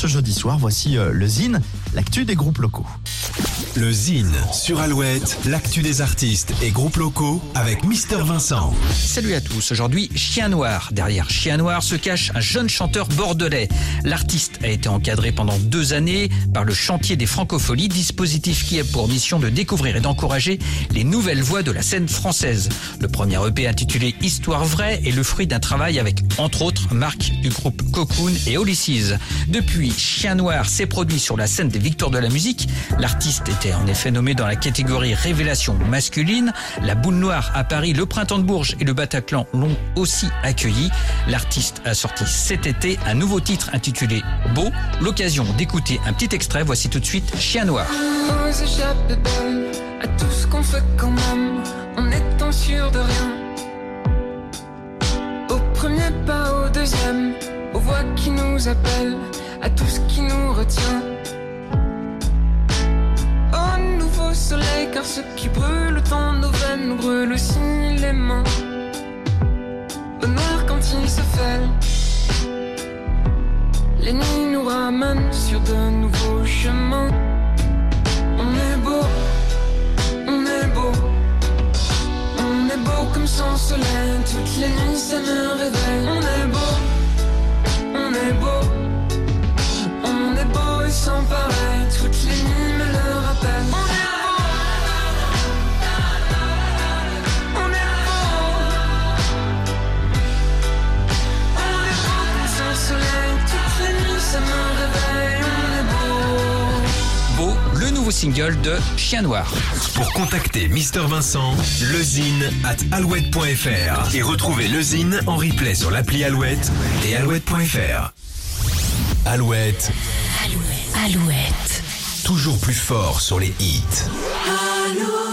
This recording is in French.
ce jeudi soir. Voici euh, le Zine, l'actu des groupes locaux. Le Zine sur Alouette, l'actu des artistes et groupes locaux avec Mister Vincent. Salut à tous, aujourd'hui Chien Noir. Derrière Chien Noir se cache un jeune chanteur bordelais. L'artiste a été encadré pendant deux années par le chantier des francopholies, dispositif qui a pour mission de découvrir et d'encourager les nouvelles voix de la scène française. Le premier EP intitulé Histoire vraie est le fruit d'un travail avec, entre autres, Marc du groupe Cocoon et Olysses. Depuis, Chien Noir s'est produit sur la scène des Victoires de la musique. L'artiste était en effet nommé dans la catégorie révélation masculine. La boule noire à Paris, le printemps de Bourges et le Bataclan l'ont aussi accueilli. L'artiste a sorti cet été un nouveau titre intitulé Beau. L'occasion d'écouter un petit extrait. Voici tout de suite Chien Noir. Au premier pas, au deuxième, aux voix qui nous appellent, à tout ce qui nous retient. Au nouveau soleil, car ce qui brûle dans nos veines nous brûle aussi les mains. Noir quand il se fait. Les nuits nous ramènent sur de nouveaux chemins. On est beau, on est beau, on est beau comme sans soleil. Toutes les nuits ça me réveille. Nouveau single de Chien Noir. Pour contacter Mister Vincent, lezine at alouette.fr et retrouver lezine en replay sur l'appli Alouette et alouette.fr. Alouette, Alouette. toujours plus fort sur les hits. Alouette.